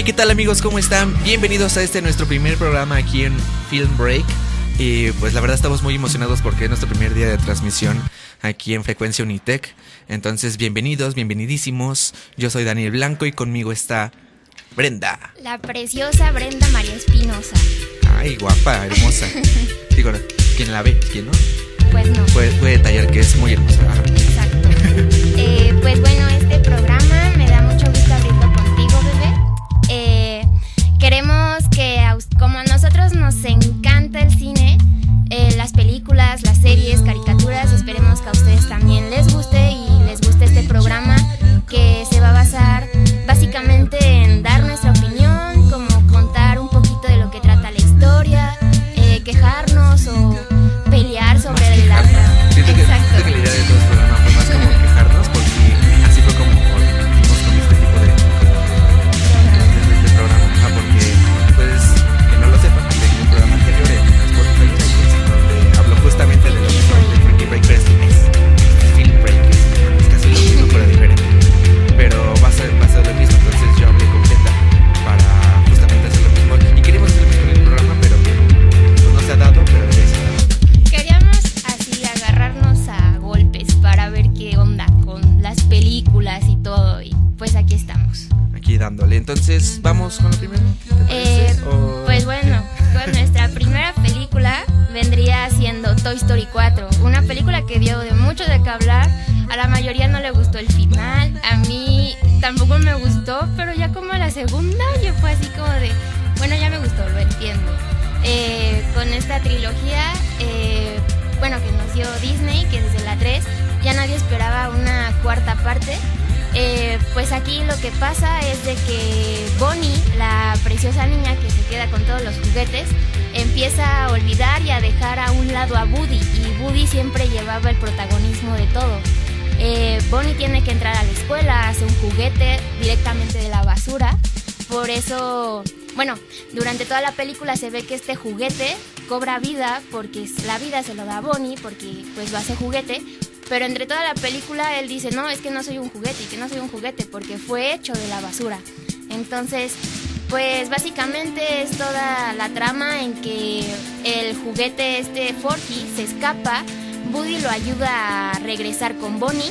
Hey, ¿qué tal amigos? ¿Cómo están? Bienvenidos a este nuestro primer programa aquí en Film Break. Y pues la verdad estamos muy emocionados porque es nuestro primer día de transmisión aquí en Frecuencia Unitec. Entonces, bienvenidos, bienvenidísimos. Yo soy Daniel Blanco y conmigo está Brenda. La preciosa Brenda María Espinosa. Ay, guapa, hermosa. Digo, ¿quién la ve? ¿Quién no? Pues no. Puede, puede detallar que es muy hermosa. Segunda yo fue así como de, bueno, ya me gustó, lo entiendo. Eh, con esta trilogía, eh, bueno, que nos dio Disney, que desde la 3 ya nadie esperaba una cuarta parte. Eh, pues aquí lo que pasa es de que Bonnie, la preciosa niña que se queda con todos los juguetes, empieza a olvidar y a dejar a un lado a Woody y Woody siempre llevaba el protagonismo de todo. Bonnie tiene que entrar a la escuela, hace un juguete directamente de la basura, por eso, bueno, durante toda la película se ve que este juguete cobra vida porque la vida se lo da a Bonnie porque pues lo hace juguete, pero entre toda la película él dice, no, es que no soy un juguete y que no soy un juguete porque fue hecho de la basura. Entonces, pues básicamente es toda la trama en que el juguete este Forky se escapa, Woody lo ayuda a regresar con Bonnie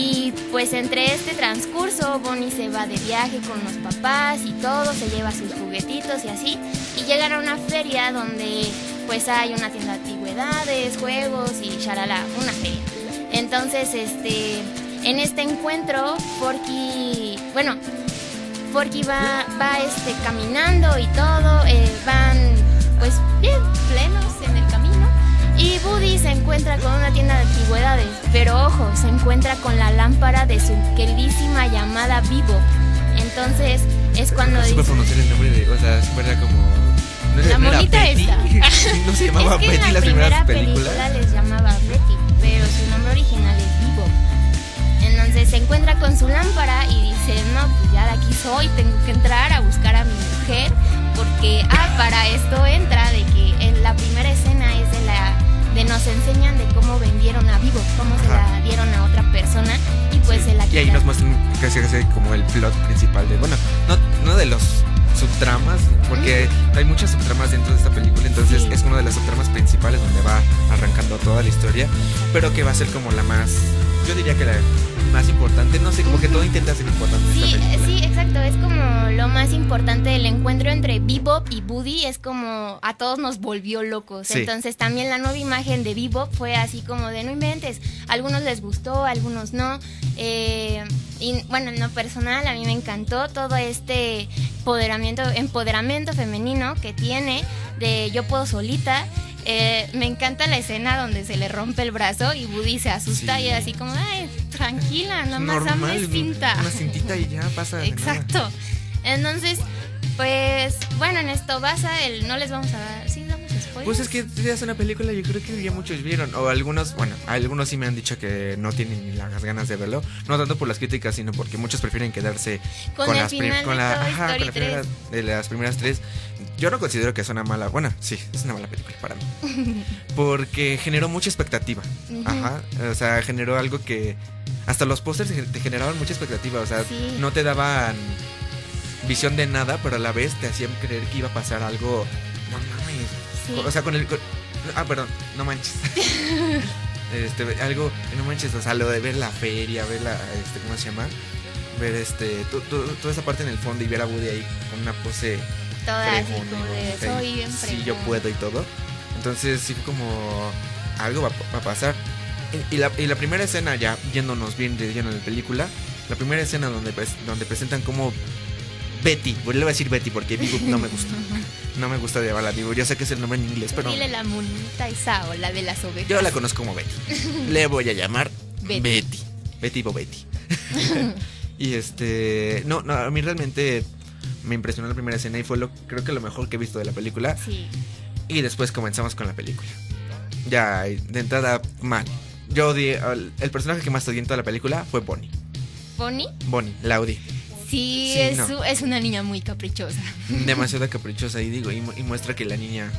y pues entre este transcurso Bonnie se va de viaje con los papás y todo, se lleva sus juguetitos y así y llegan a una feria donde pues hay una tienda de antigüedades, juegos y charala, una feria. Entonces, este, en este encuentro, Forky, bueno, Forky va, va este, caminando y todo, eh, van pues bien se encuentra con la lámpara de su queridísima llamada Vivo. Entonces es cuando supe dice... pronunciar el nombre de. O sea, era como. No La monita no se llamaba es que Betty en la las primera películas. película les llamaba Betty, pero su nombre original es Vivo. Entonces se encuentra con su lámpara y dice, no, pues ya de aquí soy, tengo que entrar a buscar a mi mujer, porque, ah, para esto entra de que en la primera escena es de la, de nos enseñan de cómo vendieron a Vivo, cómo se la dieron a otra persona y pues se la Y ahí nos muestran casi casi como el plot principal de. Bueno, no, no de los subtramas, porque hay muchas subtramas dentro de esta película, entonces Sí. es una de las subtramas principales donde va arrancando toda la historia, pero que va a ser como la más, yo diría que la más importante, no sé, como que todo intenta ser importante en Sí, esta sí, exacto. Es como lo más importante del encuentro entre Bebop y Woody. Es como a todos nos volvió locos. Sí. Entonces también la nueva imagen de Bebop fue así como de no inventes. A algunos les gustó, a algunos no. Eh, y bueno, en lo personal a mí me encantó todo este empoderamiento, empoderamiento femenino que tiene de yo puedo solita. Eh, me encanta la escena donde se le rompe el brazo y Woody se asusta Sí. y así como, ay, tranquila, nada más dame cinta. Una cintita y ya pasa. Exacto. Entonces, pues, bueno, en esto basa el. No les vamos a dar. Sí, Pues es que ya es una película, yo creo que ya muchos vieron. O algunos, bueno, algunos sí me han dicho que no tienen ni las ganas de verlo. No tanto por las críticas, sino porque muchos prefieren quedarse Con las, prim- con de la, Toy ajá, Story con la primera- de las primeras tres. Yo no considero que es una mala. Bueno, sí, es una mala película para mí. Porque generó mucha expectativa. Ajá. O sea, generó algo que. Hasta los pósters te generaban mucha expectativa. O sea, Sí. no te daban visión de nada, pero a la vez te hacían creer que iba a pasar algo. No mames. Sí. O sea, con el. con- ah, perdón, no manches. este, algo, no manches, o sea, lo de ver la feria, ver la. Este, ¿Cómo se llama? Ver este. toda esa parte en el fondo y ver a Woody ahí con una pose. Toda así como de soy bien Sí, yo fregón". puedo y todo. Entonces, sí fue como. Algo va, va a pasar. Y, y la, y la primera escena, ya yéndonos bien de lleno en la película, la primera escena donde, pres- donde presentan como Betty, pues le voy a decir Betty porque Bebop no me gusta. No me gusta llamarla Bebop. Yo sé que es el nombre en inglés, pero Dile la monita esa o la de las ovejas. yo la conozco como Betty. Le voy a llamar Betty. Betty. Betty Bobetti. y este. No, no, a mí realmente me impresionó la primera escena y fue lo creo que lo mejor que he visto de la película. Sí. Y después comenzamos con la película. Ya, de entrada, mal. Yo odié. El personaje que más odié en toda la película fue Bonnie. ¿Bonnie? Bonnie, la odié. Sí, Sí, es, no. es una niña muy caprichosa. Demasiado caprichosa y digo, y, mu- y muestra que la niña,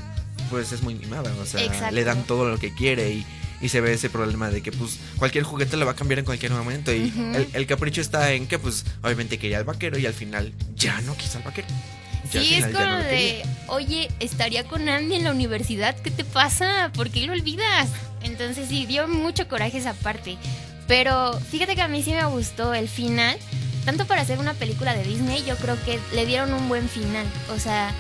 pues es muy mimada. O sea, Exacto. le dan todo lo que quiere y, y se ve ese problema de que, pues, cualquier juguete lo va a cambiar en cualquier momento. Y el, el capricho está en que, pues, obviamente quería al vaquero y al final ya no quiso al vaquero. Ya al Sí, es como no de, oye, estaría con Andy en la universidad, ¿qué te pasa? ¿Por qué lo olvidas? Entonces sí, dio mucho coraje esa parte. Pero fíjate que a mí sí me gustó el final. Tanto para hacer una película de Disney, yo creo que le dieron un buen final. O sea,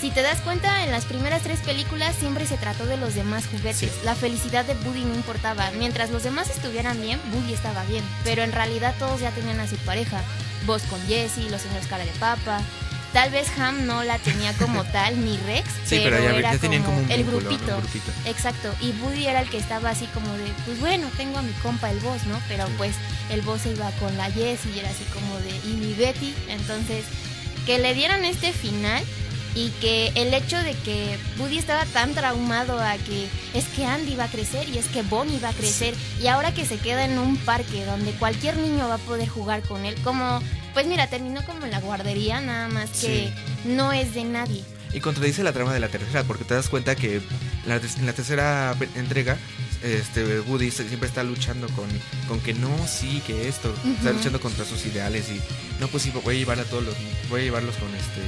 si te das cuenta, en las primeras tres películas siempre se trató de los demás juguetes. Sí. La felicidad de Woody no importaba. Mientras los demás estuvieran bien, Woody estaba bien. Pero en realidad todos ya tenían a su pareja. Vos con Jessie, los señores cara de papa. Tal vez Ham no la tenía como tal, ni Rex, Sí, pero, ya, era ya como un el vínculo, ¿no? grupito. Un grupito. Exacto, y Woody era el que estaba así como de, pues bueno, tengo a mi compa el boss, ¿no? Pero pues el boss se iba con la Jessie y era así como de, y mi Betty, entonces que le dieran este final y que el hecho de que Woody estaba tan traumado a que es que Andy va a crecer y es que Bonnie va a crecer y ahora que se queda en un parque donde cualquier niño va a poder jugar con él, como, pues mira, terminó como en la guardería, nada más que no es de nadie. Y contradice la trama de la tercera, porque te das cuenta que la, en la tercera entrega, este Woody siempre está luchando con, con que no, sí, que esto, está luchando contra sus ideales y no, pues sí, voy a llevar a todos los, voy a llevarlos con este,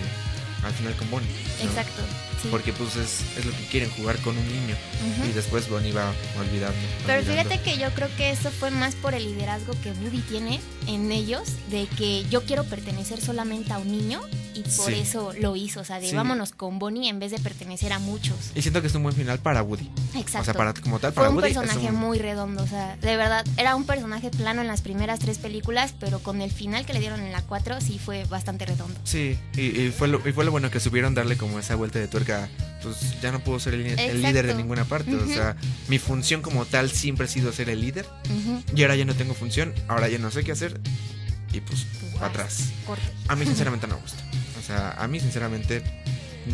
al final con Bonnie. ¿no? Exacto. Sí. Porque pues es, es lo que quieren, jugar con un niño. Ujú. Y después Bonnie va olvidando. Pero olvidando. fíjate que yo creo que eso fue más por el liderazgo que Woody tiene en ellos, de que yo quiero pertenecer solamente a un niño y por Sí. eso lo hizo, o sea, de Sí. vámonos con Bonnie en vez de pertenecer a muchos. Y siento que es un buen final para Woody. Exacto. O sea, para como tal, fue para un Woody. personaje un- muy redondo, o sea, de verdad, era un personaje plano en las primeras tres películas, pero con el final que le dieron en la 4 sí fue bastante redondo. Sí, y, y fue lo, y fue lo bueno que supieron darle como esa vuelta de tuerca. Pues ya no puedo ser el, el líder de ninguna parte. O Ujú. sea, mi función como tal siempre ha sido ser el líder. Ujú. Y ahora ya no tengo función, ahora ya no sé qué hacer. Y pues, Pues, atrás. corte. A mí sinceramente no me gusta. O sea, a mí sinceramente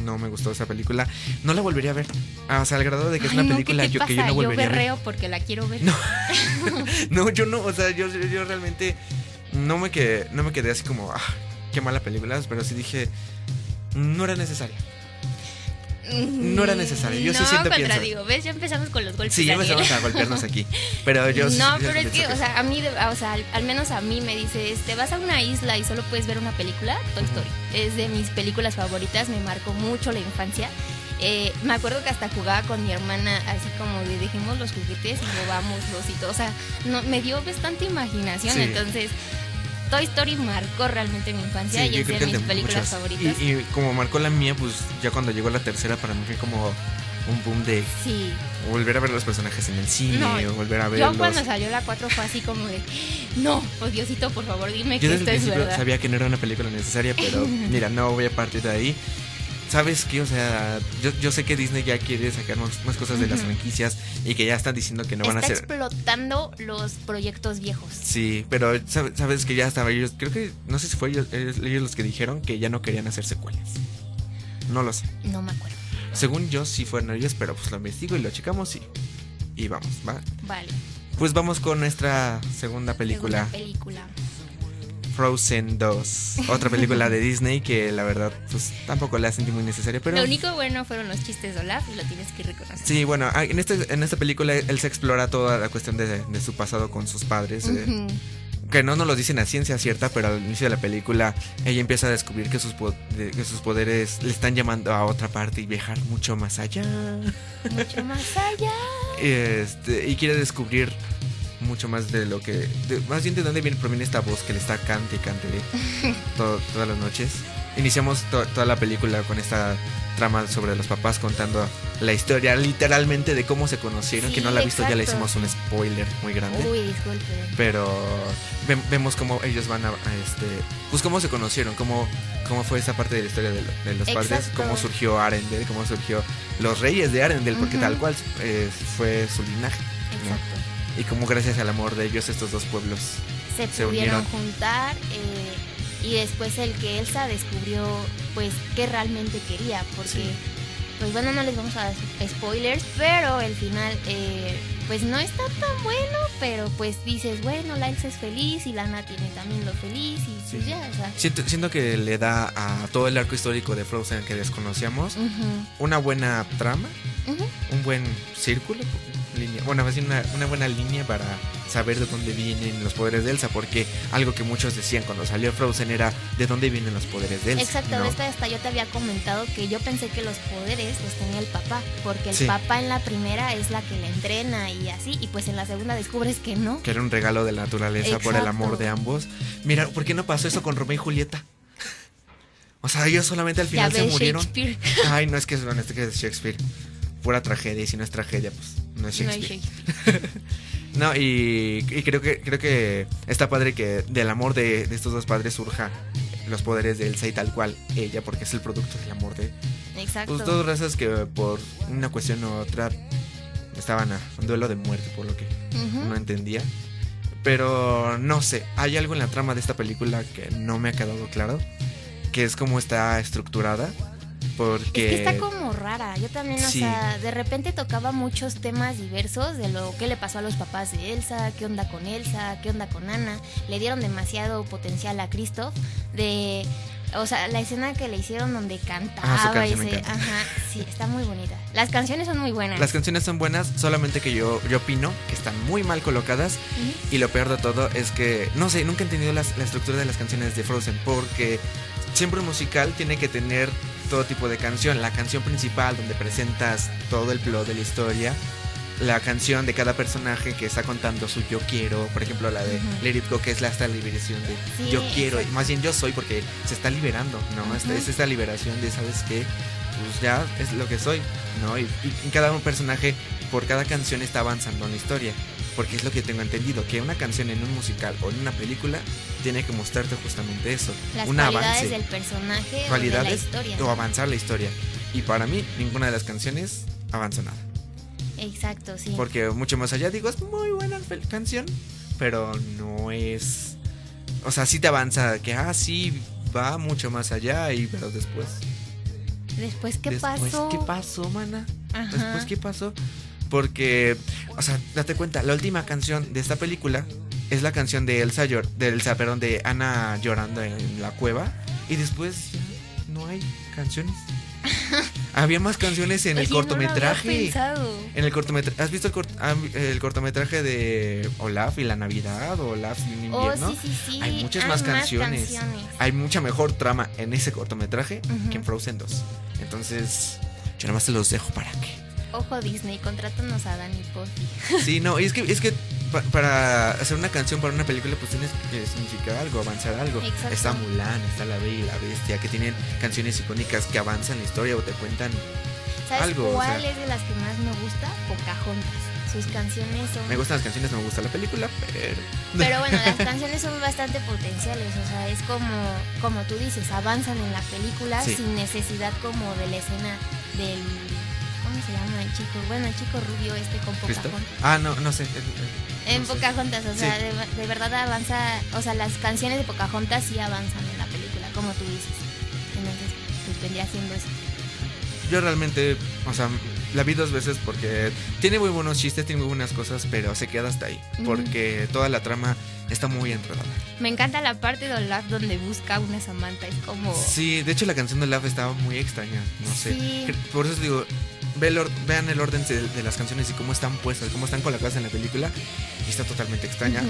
no me gustó esa película. No la volvería a ver. Ah, o sea, al grado de que es Ay, una no, película ¿qué te yo, que yo no volvería a ver. porque la quiero ver. No. No, yo no, o sea, yo, yo realmente no me quedé, no me quedé así como, ah, qué mala película, pero sí dije, no era necesaria. No era necesario, yo sí no, siento que- contradigo, ¿ves? Ya empezamos con los golpes. Sí, ya empezamos a golpearnos aquí. Pero yo no, pero es que, o sea, a mí, o sea, al, al menos a mí me dice, te vas a una isla y solo puedes ver una película, Toy Story. Es de mis películas favoritas, me marcó mucho la infancia. Eh, me acuerdo que hasta jugaba con mi hermana, así como de dejemos los juguetes y robámoslos y todo. O sea, no, me dio bastante imaginación. Sí. Entonces, Toy Story marcó realmente mi infancia Sí, y yo es de mis películas favoritas. Y, y como marcó la mía, pues ya cuando llegó la tercera, para mí fue como un boom de Sí. volver a ver los personajes en el cine, No, o volver a Yo verlos. cuando salió la 4 fue así como de, no, oh Diosito, por favor, dime Yo que desde el esto es principio verdad. sabía que no era una película necesaria, pero mira, no voy a partir de ahí. ¿Sabes qué? O sea, yo, yo sé que Disney ya quiere sacar más, más cosas de las franquicias y que ya están diciendo que no van a hacer. explotando los proyectos viejos. Sí, pero sabe- sabes que ya estaba ellos. Creo que no sé si fue ellos, ellos- ellos los que dijeron que ya no querían hacer secuelas. No lo sé. No me acuerdo. Según yo, sí fueron ellos, pero pues lo investigo y lo checamos y, y vamos, ¿va? Vale. Pues vamos con nuestra segunda película. Segunda película. Frozen 2. Otra película de Disney que la verdad, pues tampoco la sentí muy necesaria, pero... Lo único bueno fueron los chistes de Olaf y lo tienes que reconocer. Sí, bueno, ah, en, este, en esta película él se explora toda la cuestión de, de su pasado con sus padres. eh, que no nos lo dicen a ciencia cierta, pero al inicio de la película ella empieza a descubrir que sus, po- que sus poderes le están llamando a otra parte y viajar mucho más allá. Mucho más allá. Este, y quiere descubrir mucho más de lo que. de- más bien de dónde viene, proviene esta voz que le está cante y cante todo- todas las noches. Iniciamos to- toda la película con esta trama sobre los papás contando la historia literalmente de cómo se conocieron. Sí, que no la ha visto, ya le hicimos un spoiler muy grande. Uy, disculpe. Pero ve- vemos cómo ellos van a, a este. Pues cómo se conocieron, cómo, cómo fue esa parte de la historia de, lo- de los padres, cómo surgió Arendelle, cómo surgió los reyes de Arendelle, porque tal cual eh, fue su linaje. Exacto. Y como gracias al amor de ellos estos dos pueblos. Se, Se pudieron unieron. juntar eh, y después el que Elsa descubrió pues qué realmente quería porque Sí. pues bueno no les vamos a dar spoilers pero el final eh, pues no está tan bueno pero pues dices bueno la Elsa es feliz y Lana tiene también lo feliz y Sí. ya o sea Siento, siento que le da a todo el arco histórico de Frozen que desconocíamos una buena trama, un buen círculo, línea, bueno, una, una buena línea para saber de dónde vienen los poderes de Elsa, porque algo que muchos decían cuando salió Frozen era de dónde vienen los poderes de Elsa. Exacto, ¿no? hasta yo te había comentado que yo pensé que los poderes los tenía el papá, porque el Sí. papá en la primera es la que le entrena y así, y pues en la segunda descubres que no. Que era un regalo de la naturaleza por el amor de ambos. Mira, ¿por qué no pasó eso con Romeo y Julieta? O sea, ellos solamente al Ya final se murieron. Ay, no es que es, bueno, este que es Shakespeare. Pura tragedia, y si no es tragedia, pues no es No Shakespeare. Shakespeare. No, y, y creo que creo que está padre que del amor de, de estos dos padres surja los poderes de Elsa y tal cual ella, porque es el producto del amor de Exacto. pues dos razas que por una cuestión u otra estaban a un duelo de muerte, por lo que no entendía. Pero no sé, hay algo en la trama de esta película que no me ha quedado claro, que es cómo está estructurada, porque Es que está como rara. Yo también, o sea, de repente tocaba muchos temas diversos de lo que le pasó a los papás de Elsa, qué onda con Elsa, qué onda con Ana. Le dieron demasiado potencial a Christoph. De, o sea, la escena que le hicieron donde cantaba Ah, canción y se- ajá, sí, está muy bonita. Las canciones son muy buenas. las canciones son buenas, solamente que yo, yo opino que están muy mal colocadas Ujú. Y lo peor de todo es que, no sé, nunca he entendido las- la estructura de las canciones de Frozen, porque siempre un musical tiene que tener todo tipo de canción. La canción principal, donde presentas todo el plot de la historia. La canción de cada personaje que está contando su yo quiero, por ejemplo la de. Let It Go, que es la esta liberación de Sí, yo quiero, y más bien yo soy, porque se está liberando, ¿no? Esta- Ujú. Es esta liberación de, ¿sabes qué? Pues ya es lo que soy, ¿no? Y, y cada un personaje, por cada canción, está avanzando en la historia. Porque es lo que tengo entendido, que una canción en un musical o en una película tiene que mostrarte justamente eso. Las un cualidades avance. del personaje o de la cualidades historia. o avanzar la historia. Y para mí, ninguna de las canciones avanza nada. Exacto, sí. Porque mucho más allá, digo, es muy buena canción, pero no es... O sea, sí te avanza, que, ah, sí, va mucho más allá, y pero después... Después, ¿qué después, pasó? ¿Qué pasó, mana? Ajá. Después, ¿qué pasó? Porque, o sea, date cuenta, la última canción de esta película es la canción de Elsa, llor- de Elsa, perdón, de Ana llorando en la cueva. Y después no hay canciones. Había más canciones en el no lo cortometraje. pensado. en el cortometraje. ¿Has visto el, cort- ah, el cortometraje de Olaf y la Navidad o Olaf y un Oh, invierno? sí, sí, sí. Hay muchas Hay más canciones. canciones. Hay mucha mejor trama en ese cortometraje que en Frozen 2. Entonces, yo nada más te los dejo para que Ojo Disney, contrátanos a Dani Porfi. Sí, no, y es que, es que pa- para hacer una canción para una película, pues tienes que significar algo, avanzar algo. Exacto. Está Mulan, está La Bella y la Bestia, que tienen canciones icónicas que avanzan la historia o te cuentan. ¿Sabes Algo, o cuál sea. es de las que más me gusta? Pocahontas. Sus canciones son... Me gustan las canciones, no me gusta la película, pero. Pero bueno, las canciones son bastante potenciales, o sea, es como, como tú dices, avanzan en la película Sí. sin necesidad como de la escena del... ¿Cómo se llama el chico? Bueno, el chico rubio este con. Pocahontas. Ah, no, no sé. En no sé. Pocahontas, o sea, Sí. de, de verdad avanza, o sea, las canciones de Pocahontas sí avanzan en la película, como tú dices. Entonces, pues vendría siendo eso. Yo realmente, o sea, la vi dos veces porque tiene muy buenos chistes, tiene muy buenas cosas, pero se queda hasta ahí. Porque toda la trama está muy enredada. Me encanta la parte de Olaf donde busca una Samantha, es como... Sí, de hecho la canción de Love estaba muy extraña, no sé. Sí. Cre- Por eso digo, vean el orden de, de las canciones y cómo están puestas, cómo están colocadas en la película. Y está totalmente extraña.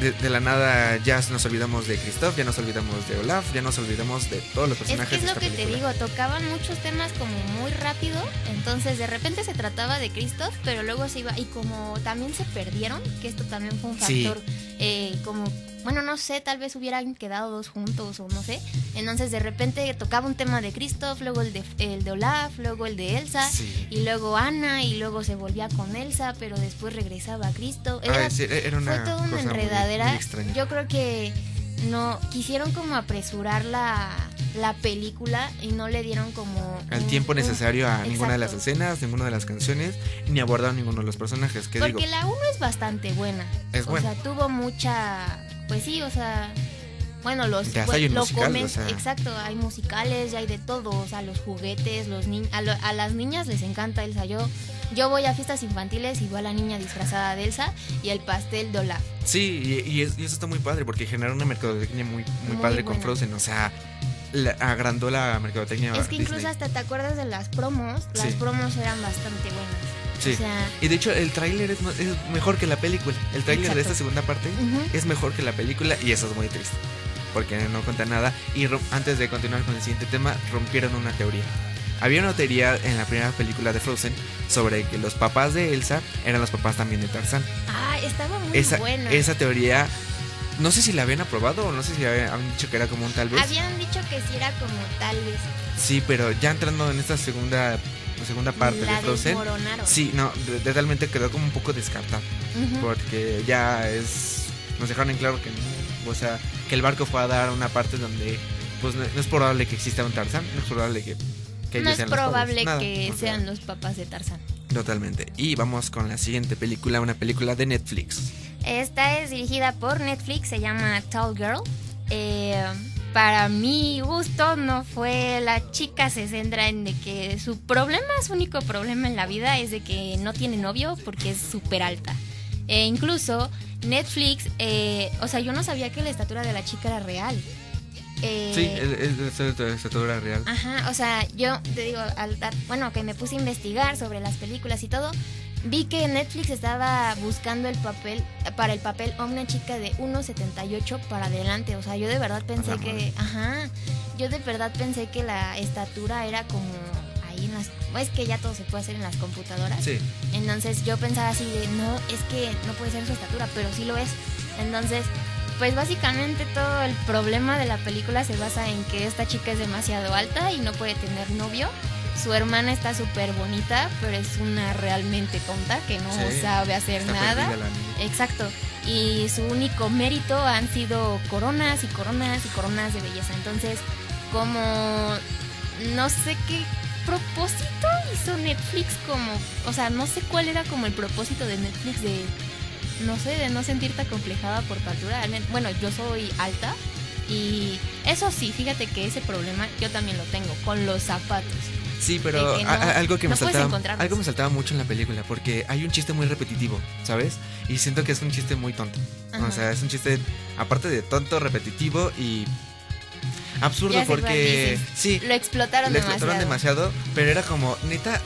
De, de la nada ya nos olvidamos de Christoph, ya nos olvidamos de Olaf, ya nos olvidamos de todos los Es personajes que es de lo esta que te digo, tocaban muchos temas como muy rápido, entonces de repente se trataba de Christoph, pero luego se iba, y como también se perdieron, que esto también fue un Sí. factor, eh, como, bueno, no sé, tal vez hubieran quedado dos juntos o no sé, entonces de repente tocaba un tema de Christoph, luego el de, el de Olaf, luego el de Elsa, Sí. y luego Ana, y luego se volvía con Elsa, pero después regresaba a Christoph. Era, Ah, sí, era una fue toda una muy- enredadera. muy extraña. Yo creo que no quisieron como apresurar la, la película y no le dieron como el tiempo necesario a ninguna de las escenas, ninguna de las canciones, ni abordaron ninguno de los personajes. Que Porque digo, la 1 es bastante buena. Es o buena. sea, tuvo mucha pues sí, o sea, bueno, los Ya pues, hay un lo musical, comen- o sea. exacto, hay musicales, ya hay de todo, o sea, los juguetes, los niños, a, lo- a las niñas les encanta Elsa. Yo yo voy a fiestas infantiles y veo a la niña disfrazada de Elsa y el pastel de Olaf. Sí, y, y es- y eso está muy padre porque genera una mercadotecnia muy, muy, Muy padre con. Frozen. O sea, la- agrandó la mercadotecnia. Es que incluso hasta te acuerdas de las promos, las Sí. promos eran bastante buenas. Sí. O sea, Y de hecho, el tráiler es, mejor que la película. El tráiler de esta segunda parte es mejor que la película y eso es muy triste. Porque no cuenta nada. Y antes de continuar con el siguiente tema, rompieron una teoría. Había una teoría en la primera película de Frozen sobre que los papás de Elsa eran los papás también de Tarzán. ah, estaba muy Esa, buena. esa teoría, no sé si la habían aprobado o no sé si habían dicho que era como un tal vez. Habían dicho que sí era como tal vez. Sí, pero ya entrando en esta segunda segunda parte la de Frozen, sí, no, de- totalmente quedó como un poco descartado. Ujú. porque ya es nos dejaron en claro que no, o sea que el barco fue a dar una parte donde pues no, no es probable que exista un Tarzán no es probable que, que no es probable nada, que sean los papás de Tarzán. totalmente y vamos con la siguiente película una película de Netflix Esta es dirigida por Netflix, se llama Tall Girl. Eh, para mi gusto no fue la chica se centra en de que su problema, su único problema en la vida es de que no tiene novio porque es súper alta. E incluso Netflix, eh, o sea, yo no sabía que la estatura de la chica era real. Eh, sí es, es, estatura real Ajá, o sea, yo te digo, al bueno, que me puse a investigar sobre las películas y todo, vi que Netflix estaba buscando el papel, para el papel a una chica de 1.78 para adelante. O sea, yo de verdad pensé que, ajá, yo de verdad pensé que la estatura era como ahí en las, es que ya todo se puede hacer en las computadoras. sí Entonces yo pensaba así de, no, es que no puede ser su estatura, pero sí lo es. Entonces, pues básicamente todo el problema de la película se basa en que esta chica es demasiado alta y no puede tener novio. Su hermana está súper bonita, pero es una realmente tonta que no Sí, sabe hacer nada. Exacto. Y su único mérito han sido coronas y coronas y coronas de belleza. Entonces, como no sé qué propósito hizo Netflix como, o sea, no sé cuál era como el propósito de Netflix de no sé, de no sentirte acomplejada por tu altura. Bueno, yo soy alta y eso sí, fíjate que ese problema yo también lo tengo con los zapatos. Sí, pero de que no- a- a- algo que me no saltaba, algo me saltaba mucho en la película porque hay un chiste muy repetitivo, ¿sabes? Y siento que es un chiste muy tonto. O sea, es un chiste aparte de tonto, repetitivo y absurdo Ya porque sí, Lo explotaron demasiado. explotaron demasiado, pero era como neta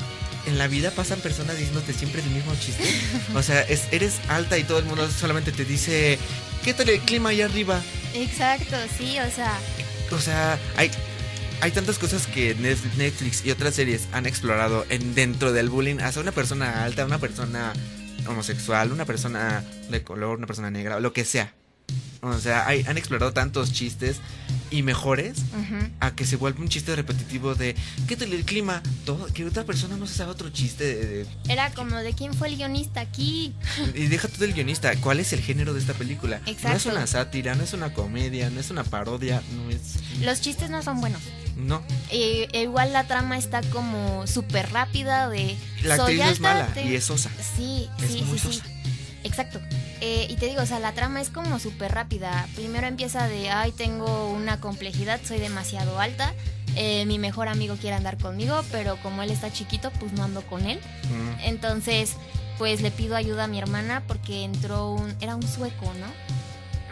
en la vida pasan personas diciéndote siempre el mismo chiste. O sea, es- eres alta y todo el mundo solamente te dice, ¿qué tal el clima allá arriba? Exacto, sí, o sea, O sea, hay, hay tantas cosas que Net- Netflix y otras series han explorado en dentro del bullying hacia una persona alta, una persona homosexual, una persona de color, una persona negra, lo que sea. O sea, hay- han explorado tantos chistes y mejores a que se vuelve un chiste repetitivo de ¿qué tal el clima? Todo, que otra persona no se sabe otro chiste de- de- Era como de quién fue el guionista aquí. y deja todo el guionista, ¿cuál es el género de esta película? No es Exacto. una sátira, no es una comedia, no es una parodia, no es Los chistes no son buenos. No. E- igual la trama está como súper rápida de... La actriz no es mala te- y es sosa. Sí, Es sí, muy sí, sí. Exacto. Eh, y te digo, o sea, la trama es como súper rápida. Primero empieza de, ay, tengo una complejidad, soy demasiado alta. eh, mi mejor amigo quiere andar conmigo, pero como él está chiquito, pues no ando con él. Mm. Entonces, pues le pido ayuda a mi hermana porque entró un... Era un sueco, ¿no?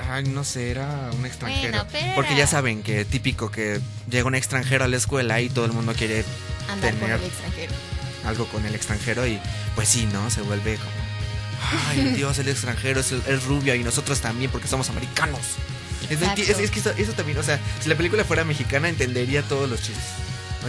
Ay, no sé, era un extranjero. Bueno, pero Porque ya saben que típico que llega un extranjero a la escuela y todo el mundo quiere Andar con Tener- el extranjero. algo con el extranjero y pues sí, ¿no? Se vuelve como, ay Dios, el extranjero es, el- es rubio y nosotros también porque somos americanos. Es, Exacto. es- es que eso, eso también, o sea, si la película fuera mexicana entendería todos los chistes.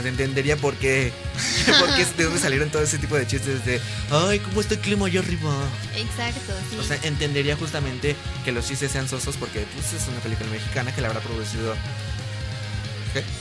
Sea, entendería por qué, por qué, de dónde salieron todo ese tipo de chistes de, ay, ¿cómo está el clima allá arriba? Exacto, sí. O sea, entendería justamente que los chistes sean sosos porque pues, es una película mexicana que la habrá producido ¿qué?